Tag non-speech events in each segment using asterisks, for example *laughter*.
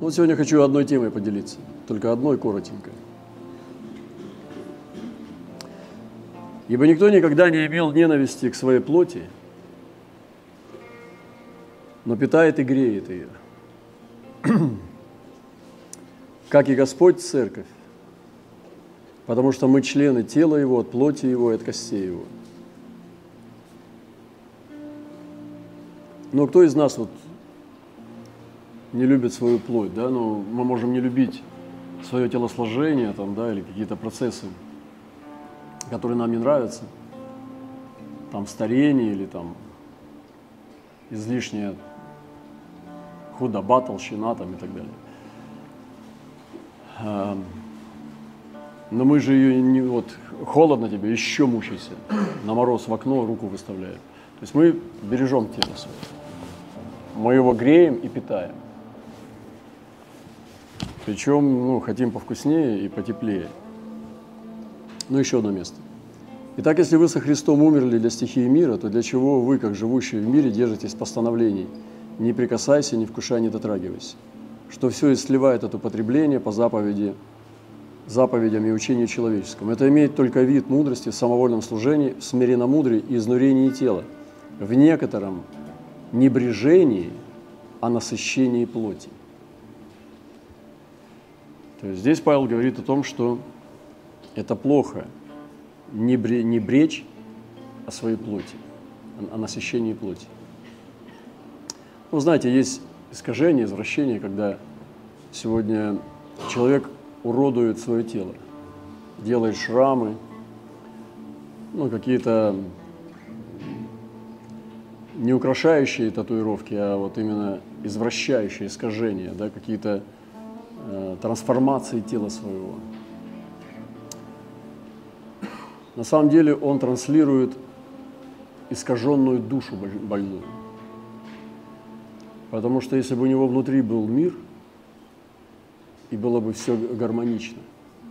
Ну, вот сегодня хочу одной темой поделиться, только одной коротенькой. Ибо никто никогда не имел ненависти к своей плоти, но питает и греет ее. *clears throat* Как и Господь церковь, потому что мы члены тела Его, от плоти Его и от костей Его. Но кто из нас вот не любит свою плоть, да? Ну, мы можем не любить свое телосложение там, да, или какие-то процессы, которые нам не нравятся, там старение или там излишняя худоба, толщина там и так далее. Эм, но мы же ее не вот холодно тебе, еще мучайся, на мороз в окно руку выставляем. То есть мы бережем тело свое. Мы его греем и питаем. Причем ну, хотим повкуснее и потеплее. Ну, еще одно место. Итак, если вы со Христом умерли для стихии мира, то для чего вы, как живущие в мире, держитесь постановлений? Не прикасайся, не вкушай, не дотрагивайся. Что все и сливает от употребления по заповеди, заповедям и учению человеческому. Это имеет только вид мудрости в самовольном служении, в смиренномудрии и изнурении тела, в некотором небрежении, а насыщении плоти. То есть здесь Павел говорит о том, что это плохо не, бре, не бречь о своей плоти, о, насыщении плоти. Ну, знаете, есть искажение, извращение, когда сегодня человек уродует свое тело, делает шрамы, ну, какие-то не украшающие татуировки, а вот именно извращающие искажения, да, какие-то трансформации тела своего. На самом деле он транслирует искаженную душу больную. Потому что если бы у него внутри был мир, и было бы все гармонично,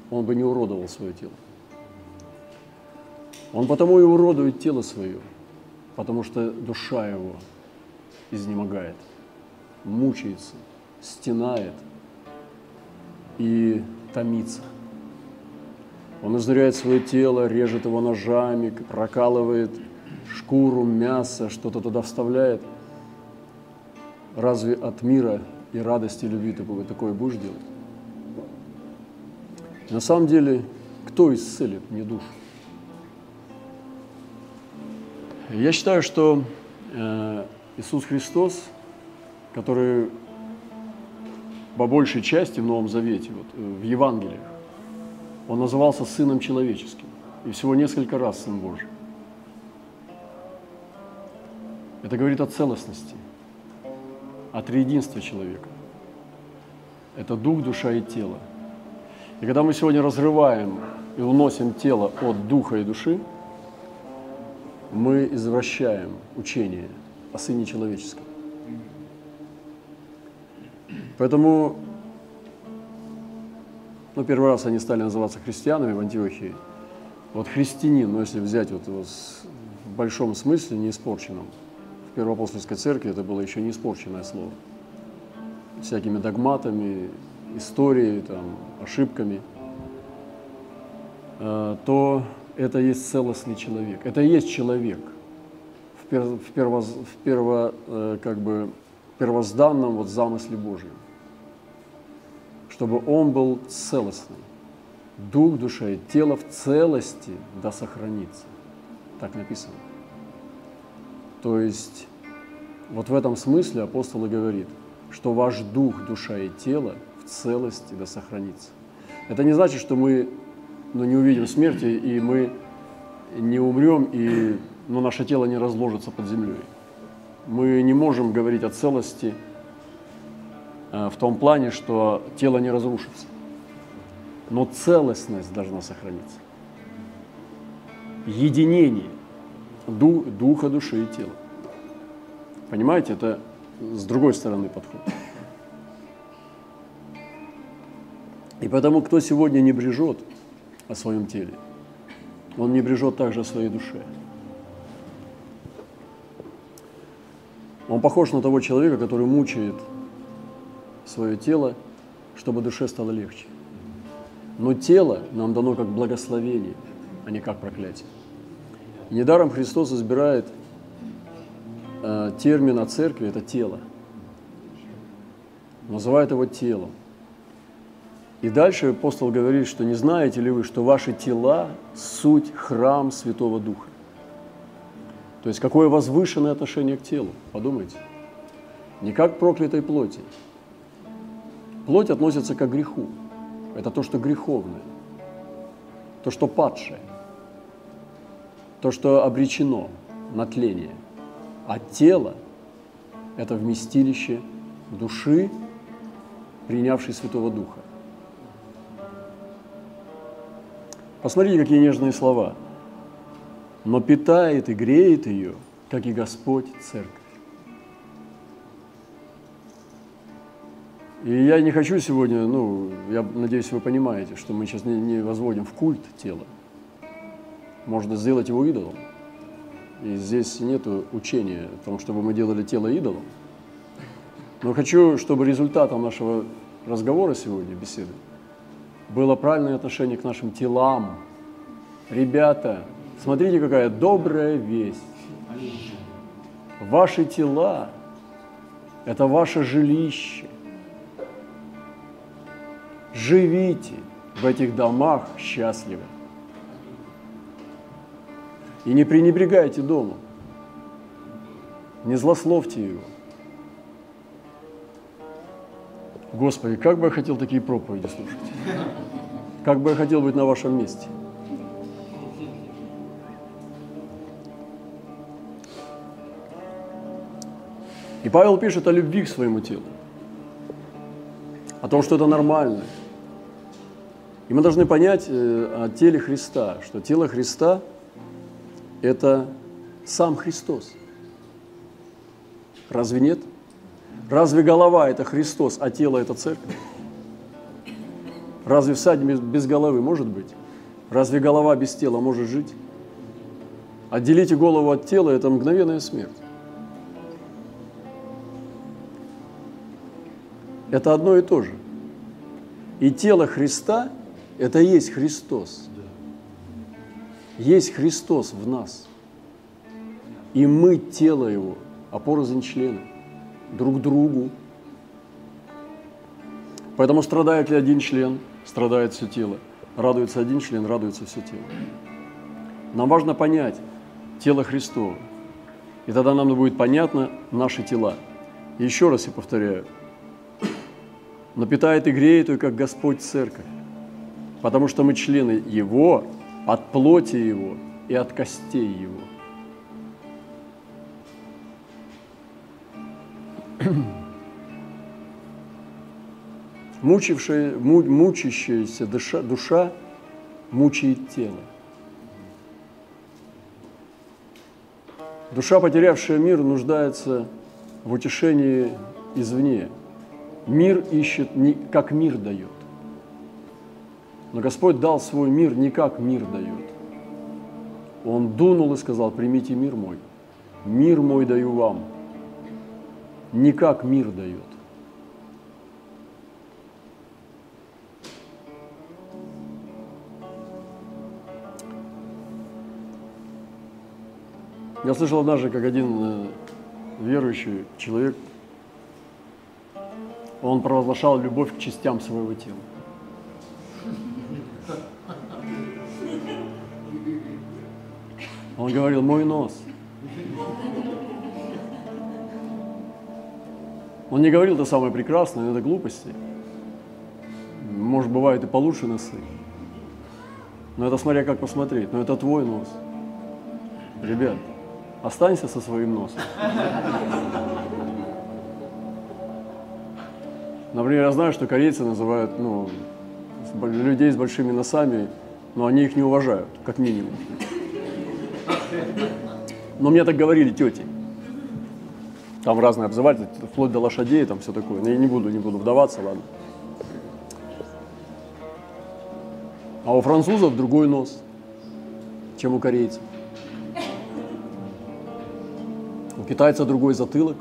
он бы не уродовал свое тело. Он потому и уродует тело свое, потому что душа его изнемогает, мучается, стенает – и томится. Он изнуряет свое тело, режет его ножами, прокалывает шкуру, мясо, что-то туда вставляет. Разве от мира и радости и любви ты такое будешь делать? На самом деле, кто исцелит не душу? Я считаю, что э, Иисус Христос, который по большей части в Новом Завете, вот, э, в Евангелиях, он назывался Сыном Человеческим. И всего несколько раз Сын Божий. Это говорит о целостности, о триединстве человека. Это дух, душа и тело. И когда мы сегодня разрываем и уносим тело от духа и души, мы извращаем учение о Сыне Человеческом. Поэтому, ну, первый раз они стали называться христианами в Антиохии. Вот христианин, ну, если взять вот его в большом смысле, не испорченном. В Первоапостольской церкви это было еще не испорченное слово. Всякими догматами, историей, там, ошибками. Э, то это есть целостный человек. Это и есть человек в, пер, в, перво, в перво, э, как бы, первозданном вот замысле Божьем чтобы он был целостный. Дух, душа и тело в целости да сохранится. Так написано. То есть вот в этом смысле апостол и говорит, что ваш дух, душа и тело в целости да сохранится. Это не значит, что мы ну, не увидим смерти, и мы не умрем, и ну, наше тело не разложится под землей. Мы не можем говорить о целости – в том плане, что тело не разрушится. Но целостность должна сохраниться. Единение духа, души и тела. Понимаете, это с другой стороны подход. И потому, кто сегодня не брежет о своем теле, он не брежет также о своей душе. Он похож на того человека, который мучает свое тело, чтобы душе стало легче. Но тело нам дано как благословение, а не как проклятие. Недаром Христос избирает э, термин о церкви – это тело. Называет его телом. И дальше апостол говорит, что не знаете ли вы, что ваши тела – суть храм Святого Духа. То есть какое возвышенное отношение к телу, подумайте. Не как проклятой плоти. Плоть относится к греху. Это то, что греховное, то, что падшее, то, что обречено на тление. А тело – это вместилище души, принявшей Святого Духа. Посмотрите, какие нежные слова. Но питает и греет ее, как и Господь церковь. И я не хочу сегодня, ну, я надеюсь, вы понимаете, что мы сейчас не, не возводим в культ тело. Можно сделать его идолом. И здесь нет учения о том, чтобы мы делали тело идолом. Но хочу, чтобы результатом нашего разговора сегодня, беседы, было правильное отношение к нашим телам. Ребята, смотрите, какая добрая весть. Ваши тела – это ваше жилище – Живите в этих домах счастливо. И не пренебрегайте домом. Не злословьте его. Господи, как бы я хотел такие проповеди слушать. Как бы я хотел быть на вашем месте. И Павел пишет о любви к своему телу, о том, что это нормально, и мы должны понять э, о теле Христа, что тело Христа – это сам Христос. Разве нет? Разве голова – это Христос, а тело – это церковь? Разве всадник без головы может быть? Разве голова без тела может жить? Отделите голову от тела – это мгновенная смерть. Это одно и то же. И тело Христа это есть Христос. Есть Христос в нас. И мы тело Его, а порознь члены, друг другу. Поэтому страдает ли один член, страдает все тело. Радуется один член, радуется все тело. Нам важно понять тело Христово. И тогда нам будет понятно наши тела. И еще раз я повторяю. Но питает и греет ее, как Господь церковь потому что мы члены Его, от плоти Его и от костей Его. *clears throat* Мучившая, мучащаяся душа, душа мучает тело. Душа, потерявшая мир, нуждается в утешении извне. Мир ищет, как мир дает. Но Господь дал свой мир не как мир дает. Он дунул и сказал, примите мир мой. Мир мой даю вам. Не как мир дает. Я слышал однажды, как один э, верующий человек, он провозглашал любовь к частям своего тела. Он говорил, мой нос. Он не говорил, это самое прекрасное, это глупости. Может, бывают и получше носы. Но это смотря как посмотреть. Но это твой нос. Ребят, останься со своим носом. Например, я знаю, что корейцы называют ну, людей с большими носами, но они их не уважают, как минимум. Но мне так говорили тети. Там разные обзыватели, вплоть до лошадей, там все такое. Но я не буду, не буду вдаваться, ладно. А у французов другой нос, чем у корейцев. У китайца другой затылок.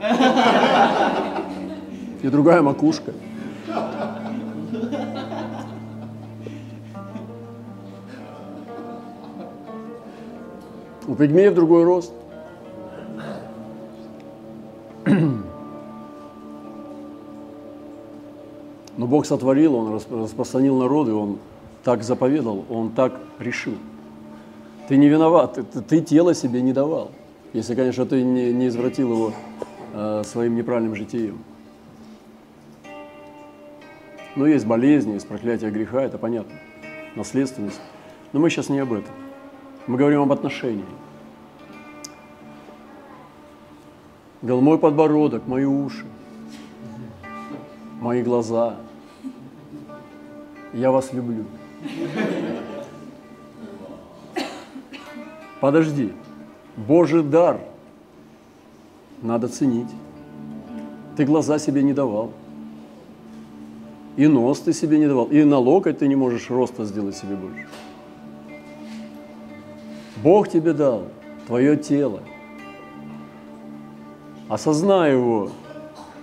*laughs* и другая макушка. У пигмеев другой рост. *clears throat* Но Бог сотворил, Он распространил народы, Он так заповедал, Он так решил. Ты не виноват, ты, ты тело себе не давал, если, конечно, ты не, не извратил его э, своим неправильным житием. Но есть болезни, есть проклятие греха, это понятно, наследственность. Но мы сейчас не об этом. Мы говорим об отношении. Говорил, мой подбородок, мои уши, мои глаза. Я вас люблю. Подожди, Божий дар надо ценить. Ты глаза себе не давал. И нос ты себе не давал. И на локоть ты не можешь роста сделать себе больше. Бог тебе дал твое тело. Осознай его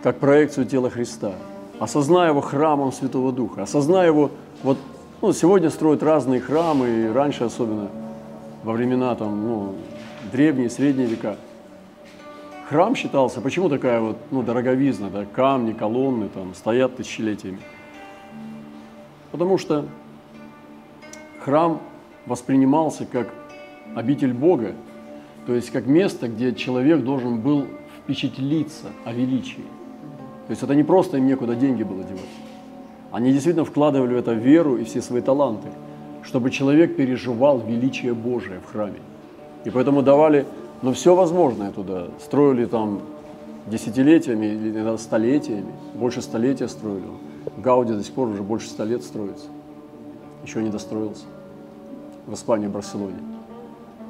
как проекцию тела Христа. Осознай его храмом Святого Духа. Осознай его, вот ну, сегодня строят разные храмы, и раньше особенно, во времена там, ну, древние, средние века. Храм считался, почему такая вот, ну, дороговизна, да, камни, колонны там стоят тысячелетиями? Потому что храм воспринимался как обитель Бога, то есть как место, где человек должен был впечатлиться о величии. То есть это не просто им некуда деньги было девать. Они действительно вкладывали в это веру и все свои таланты, чтобы человек переживал величие Божие в храме. И поэтому давали, ну, все возможное туда. Строили там десятилетиями или столетиями, больше столетия строили. Гауди до сих пор уже больше ста лет строится. Еще не достроился. В Испании, в Барселоне.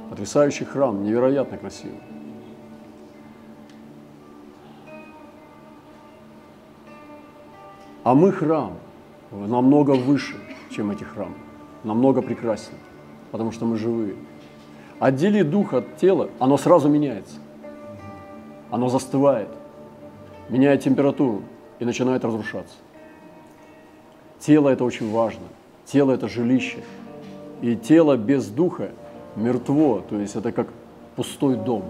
Потрясающий храм, невероятно красивый. А мы храм намного выше, чем эти храмы, намного прекраснее, потому что мы живые. Отдели дух от тела, оно сразу меняется. Оно застывает, меняет температуру и начинает разрушаться. Тело – это очень важно. Тело – это жилище. И тело без духа мертво, то есть это как пустой дом.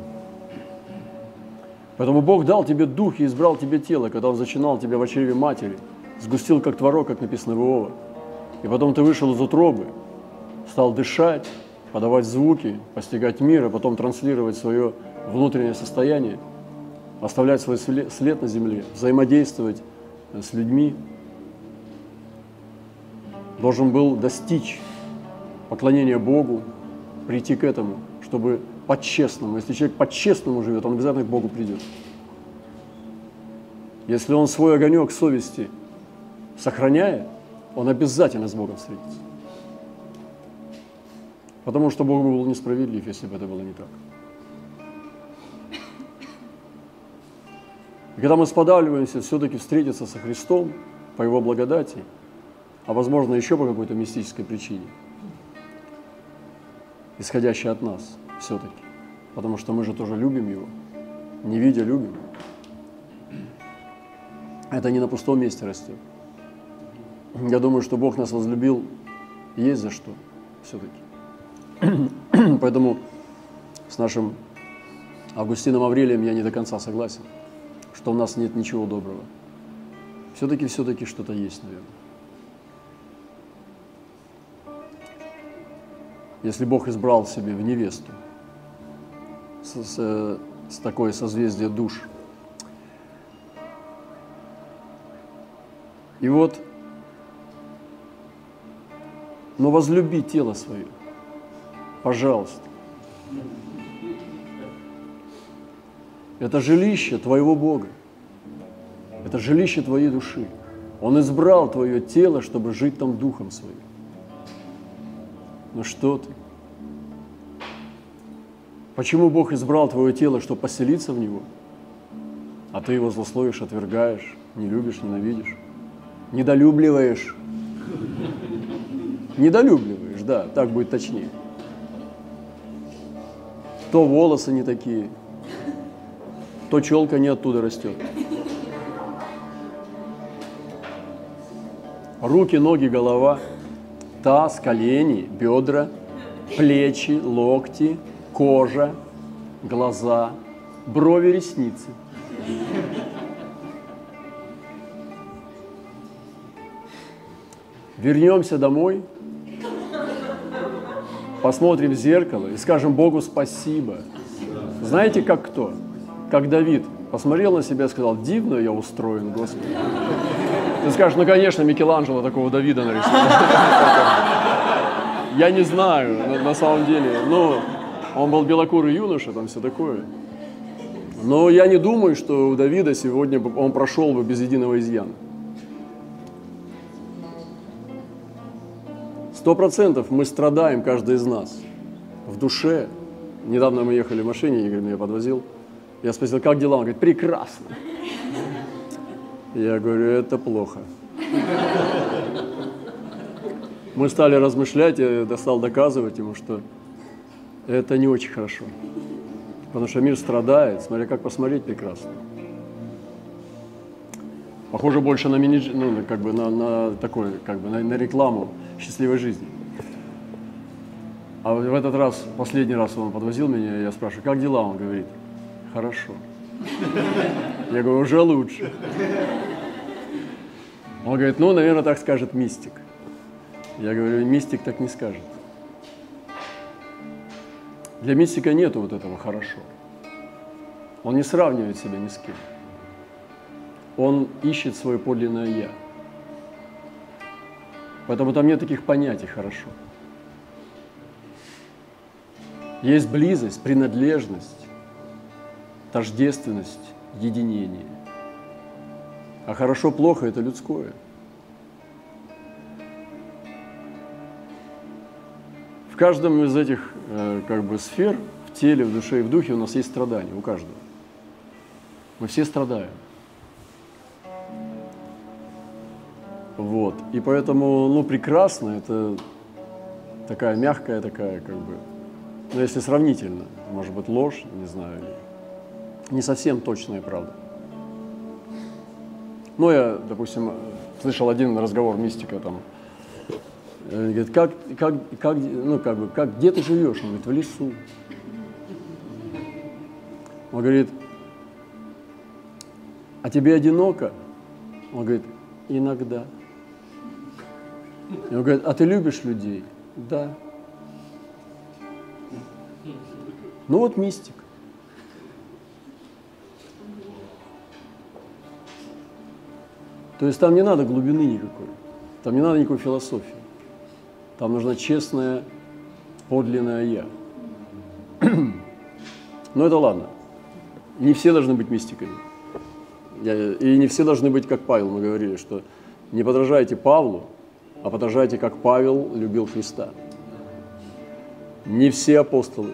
Поэтому Бог дал тебе дух и избрал тебе тело, когда Он зачинал тебя в чреве матери – сгустил как творог, как написано в Иова. И потом ты вышел из утробы, стал дышать, подавать звуки, постигать мир, а потом транслировать свое внутреннее состояние, оставлять свой след на земле, взаимодействовать э, с людьми. Должен был достичь поклонения Богу, прийти к этому, чтобы по-честному, если человек по-честному живет, он обязательно к Богу придет. Если он свой огонек совести сохраняя, он обязательно с Богом встретится. Потому что Бог был несправедлив, если бы это было не так. И когда мы сподавливаемся все-таки встретиться со Христом по Его благодати, а возможно еще по какой-то мистической причине, исходящей от нас все-таки, потому что мы же тоже любим Его, не видя любим. Это не на пустом месте растет. Я думаю, что Бог нас возлюбил, есть за что все-таки. *clears throat* Поэтому с нашим Августином Аврелием я не до конца согласен, что у нас нет ничего доброго. Все-таки, все-таки что-то есть, наверное. Если Бог избрал себе в невесту с, с, с такое созвездие душ. И вот но возлюби тело свое. Пожалуйста. Это жилище твоего Бога. Это жилище твоей души. Он избрал твое тело, чтобы жить там духом своим. Но что ты? Почему Бог избрал твое тело, чтобы поселиться в него? А ты его злословишь, отвергаешь, не любишь, ненавидишь, недолюбливаешь. Недолюбливаешь, да, так будет точнее. То волосы не такие, то челка не оттуда растет. Руки, ноги, голова, таз, колени, бедра, плечи, локти, кожа, глаза, брови, ресницы. Вернемся домой, посмотрим в зеркало и скажем Богу спасибо. Знаете, как кто? Как Давид посмотрел на себя и сказал, дивно я устроен, Господи. Ты скажешь, ну, конечно, Микеланджело такого Давида нарисовал. *laughs* Я не знаю, на, самом деле. Ну, он был белокурый юноша, там все такое. Но я не думаю, что у Давида сегодня он прошел бы без единого изъяна. Сто процентов мы страдаем, каждый из нас, в душе. Недавно мы ехали в машине, Игорь меня подвозил. Я спросил, как дела? Он говорит, прекрасно. Я говорю, это плохо. Мы стали размышлять, я стал доказывать ему, что это не очень хорошо. Потому что мир страдает, смотря как посмотреть прекрасно. Похоже больше на менедж... ну, как бы на, на такой, как бы на, на рекламу счастливой жизни. А в этот раз, последний раз он подвозил меня, я спрашиваю, как дела? Он говорит, хорошо. Я говорю, уже лучше. Он говорит, ну, наверное, так скажет мистик. Я говорю, мистик так не скажет. Для мистика нету вот этого хорошо. Он не сравнивает себя ни с кем. Он ищет свое подлинное «я». Поэтому там нет таких понятий «хорошо». Есть близость, принадлежность, тождественность, единение. А хорошо-плохо – это людское. В каждом из этих э, как бы, сфер, в теле, в душе и в духе у нас есть страдания, у каждого. Мы все страдаем. Вот. И поэтому, ну, прекрасно, это такая мягкая, такая, как бы, ну, если сравнительно, может быть, ложь, не знаю, не совсем точная правда. Ну, я, допустим, слышал один разговор мистика там. Он говорит, как, как, как, ну, как бы, как, где ты живешь? Он говорит, в лесу. Он говорит, а тебе одиноко? Он говорит, иногда. И он говорит, а ты любишь людей? Да. Ну вот мистик. То есть там не надо глубины никакой, там не надо никакой философии. Там нужна честная, подлинная «я». *clears throat* Но это ладно. Не все должны быть мистиками. И не все должны быть как Павел, мы говорили, что не подражайте Павлу, а подражайте, как Павел любил Христа. Не все апостолы.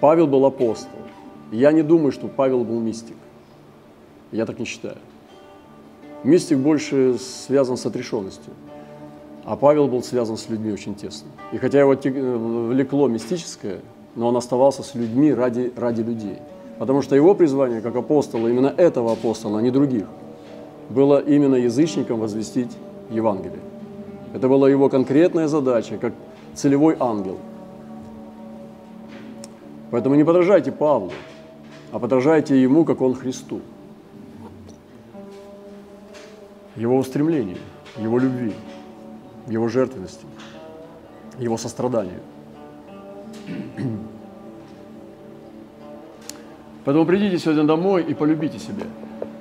Павел был апостол. Я не думаю, что Павел был мистик. Я так не считаю. Мистик больше связан с отрешенностью. А Павел был связан с людьми очень тесно. И хотя его влекло мистическое, но он оставался с людьми ради, ради людей. Потому что его призвание как апостола, именно этого апостола, а не других, было именно язычникам возвестить Евангелие. Это была его конкретная задача, как целевой ангел. Поэтому не подражайте Павлу, а подражайте ему, как он Христу его устремлению, его любви, его жертвенности, его состраданию. *clears throat* Поэтому придите сегодня домой и полюбите себя.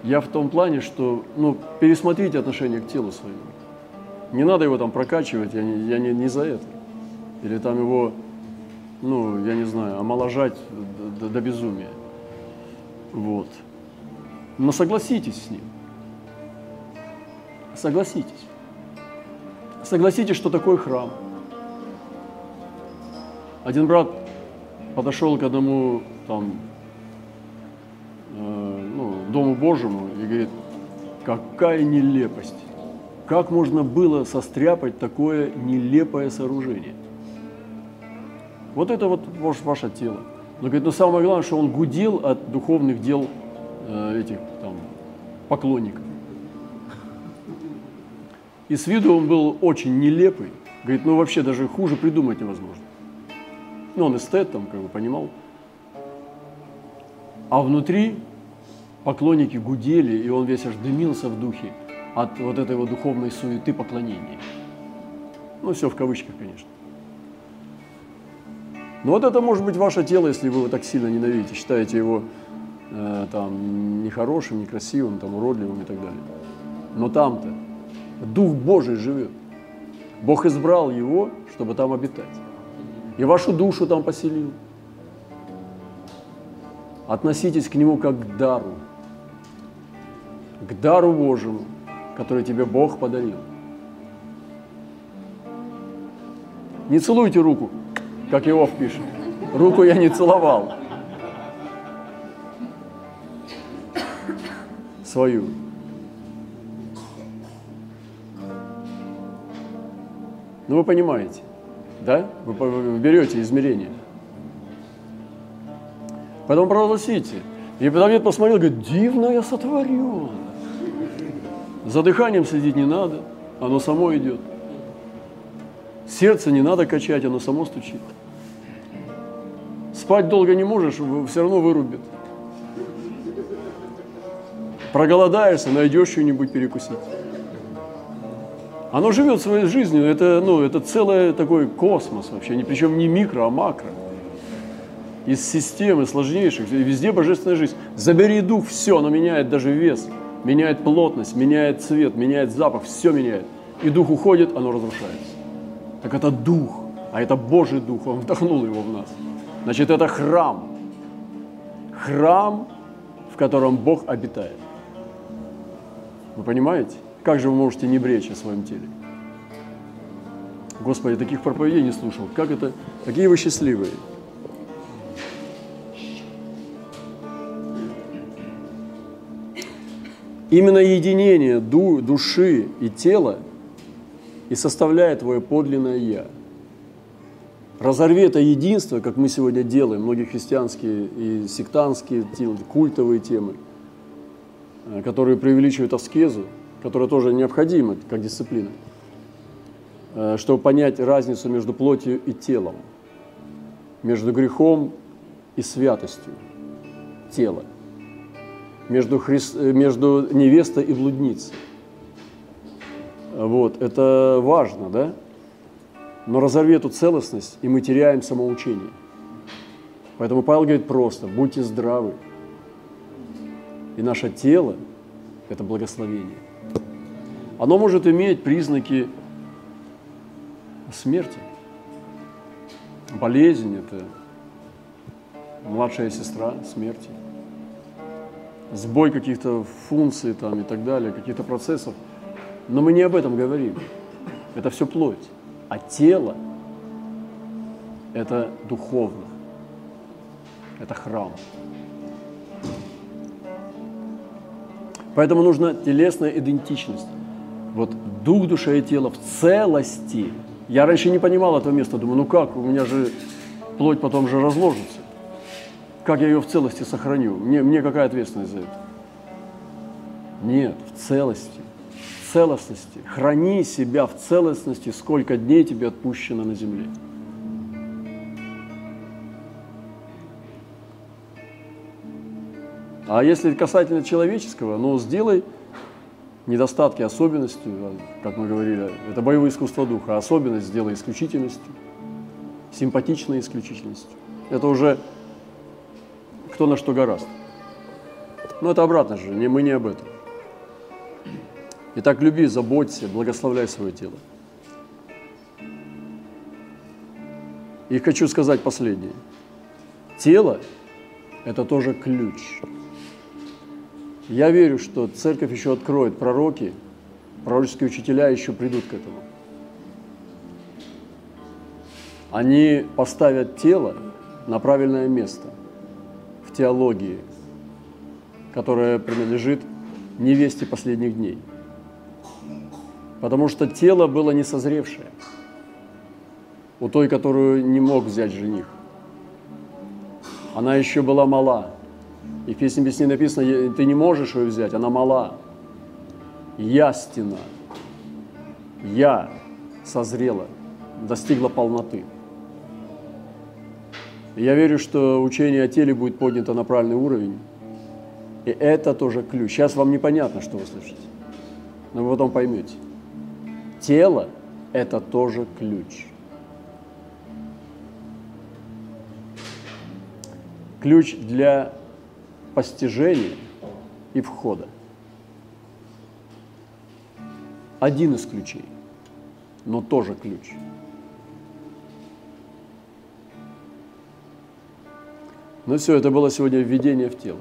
Я в том плане, что ну, пересмотрите отношение к телу своему. Не надо его там прокачивать, я не, я не, не за это. Или там его, ну, я не знаю, омоложать до, до, до безумия. Вот. Но согласитесь с ним. Согласитесь. Согласитесь, что такое храм. Один брат подошел к одному там, э, ну, Дому Божьему и говорит, какая нелепость. Как можно было состряпать такое нелепое сооружение? Вот это вот ваше тело. Но говорит, но самое главное, что он гудел от духовных дел э, этих там поклонников. И с виду он был очень нелепый. Говорит, ну вообще даже хуже придумать невозможно. Ну, он эстет там, как бы понимал. А внутри поклонники гудели, и он весь аж дымился в духе от вот этой вот духовной суеты поклонения. Ну, все в кавычках, конечно. Но вот это может быть ваше тело, если вы его так сильно ненавидите, считаете его э, там нехорошим, некрасивым, там, уродливым и так далее. Но там-то Дух Божий живет. Бог избрал его, чтобы там обитать. И вашу душу там поселил. Относитесь к нему как к дару. К дару Божьему, который тебе Бог подарил. Не целуйте руку, как Иов пишет. Руку я не целовал. Свою. Ну вы понимаете, да? Вы, берете измерение. Поэтому прогласите. И Давид посмотрел, говорит, дивно я сотворен. За дыханием следить не надо, оно само идет. Сердце не надо качать, оно само стучит. Спать долго не можешь, все равно вырубит. Проголодаешься, найдешь что-нибудь перекусить. Оно живет своей жизнью, это, ну, это целый такой космос вообще, причем не микро, а макро. Из системы сложнейших, везде божественная жизнь. Забери дух, все, оно меняет даже вес, меняет плотность, меняет цвет, меняет запах, все меняет. И дух уходит, оно разрушается. Так это дух, а это Божий дух, он вдохнул его в нас. Значит, это храм. Храм, в котором Бог обитает. Вы понимаете? Как же вы можете не бречь о своем теле? Господи, таких проповедей не слушал. Как это? Какие вы счастливые. Именно единение души и тела и составляет твое подлинное «я». Разорви это единство, как мы сегодня делаем, многие христианские и сектантские культовые темы, э, которые преувеличивают аскезу, которая тоже необходима как дисциплина, э, чтобы понять разницу между плотью и телом, между грехом и святостью тела, между, хри... Э, между невестой и блудницей. Вот, это важно, да? Но разорви эту целостность, и мы теряем самоучение. Поэтому Павел говорит просто, будьте здравы. И наше тело – это благословение. Оно может иметь признаки смерти. Болезнь – это младшая сестра смерти. Сбой каких-то функций там и так далее, каких-то процессов. Но мы не об этом говорим. Это все плоть. А тело – это духовно. Это храм. Поэтому нужна телесная идентичность. Вот дух, душа и тело в целости. Я раньше не понимал этого места. Думаю, ну как, у меня же плоть потом же разложится. Как я ее в целости сохраню? Мне, мне какая ответственность за это? Нет, в целости целостности. Храни себя в целостности, сколько дней тебе отпущено на земле. А если касательно человеческого, ну, сделай недостатки особенностью, как мы говорили, это боевое искусство духа, особенность сделай исключительностью, симпатичной исключительностью. Это уже кто на что гораст. Но это обратно же, не, мы не об этом. Итак, люби, заботься, благословляй свое тело. И хочу сказать последнее. Тело – это тоже ключ. Я верю, что церковь еще откроет пророки, пророческие учителя еще придут к этому. Они поставят тело на правильное место в теологии, которая принадлежит невесте последних дней – потому что тело было не созревшее у той, которую не мог взять жених. Она еще была мала. И в песне песни написано, ты не можешь ее взять, она мала. Ястина. я созрела, достигла полноты. Я верю, что учение о теле будет поднято на правильный уровень. И это тоже ключ. Сейчас вам непонятно, что вы слышите, но вы потом поймете. Тело – это тоже ключ. Ключ для постижения и входа. Один из ключей, но тоже ключ. Ну все, это было сегодня введение в тело.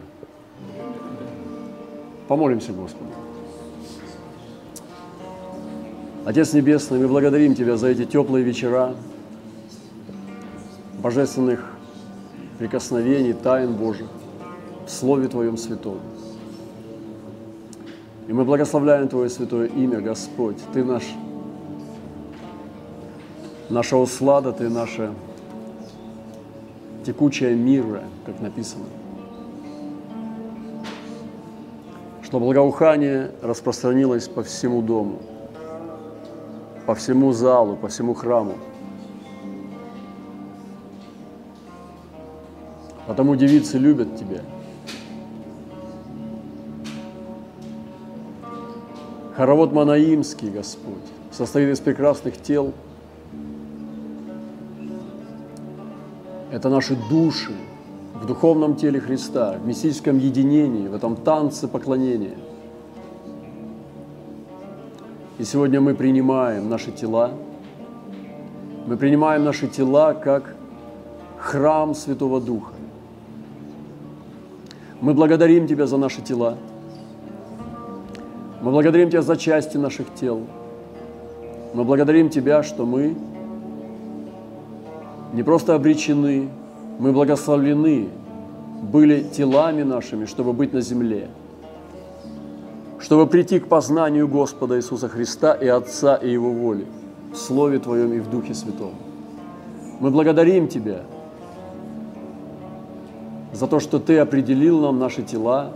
Помолимся Господу. Отец Небесный, мы благодарим Тебя за эти теплые вечера, божественных прикосновений, тайн Божьих в Слове Твоем Святом. И мы благословляем Твое святое имя, Господь. Ты наш, наша услада, Ты наша текучая мира, как написано. Что благоухание распространилось по всему дому, по всему залу, по всему храму. Потому девицы любят Тебя. Хоровод Манаимский, Господь, состоит из прекрасных тел. Это наши души в духовном теле Христа, в мистическом единении, в этом танце поклонения. И сегодня мы принимаем наши тела, мы принимаем наши тела как храм Святого Духа. Мы благодарим Тебя за наши тела. Мы благодарим Тебя за части наших тел. Мы благодарим Тебя, что мы не просто обречены, мы благословлены были телами нашими, чтобы быть на земле, чтобы прийти к познанию Господа Иисуса Христа и Отца и Его воли в Слове Твоем и в Духе Святом. Мы благодарим Тебя – за то, что Ты определил нам наши тела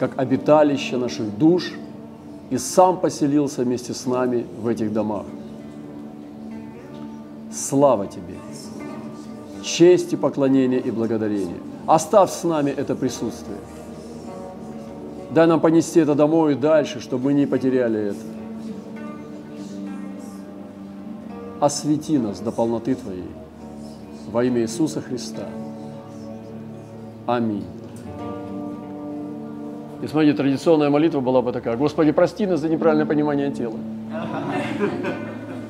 как обиталище наших душ и сам поселился вместе с нами в этих домах. Слава Тебе! Честь и поклонение и благодарение. Оставь с нами это присутствие. Дай нам понести это домой и дальше, чтобы мы не потеряли это. Освети нас до полноты Твоей во имя Иисуса Христа. Аминь. И смотрите, традиционная молитва была бы такая. Господи, прости нас за неправильное понимание тела.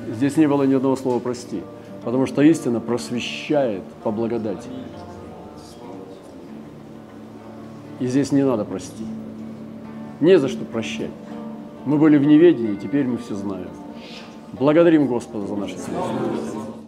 Здесь не было ни одного слова «прости», потому что истина просвещает по благодати. И здесь не надо простить. Не за что прощать. Мы были в неведении, теперь мы все знаем. Благодарим Господа за наши слова.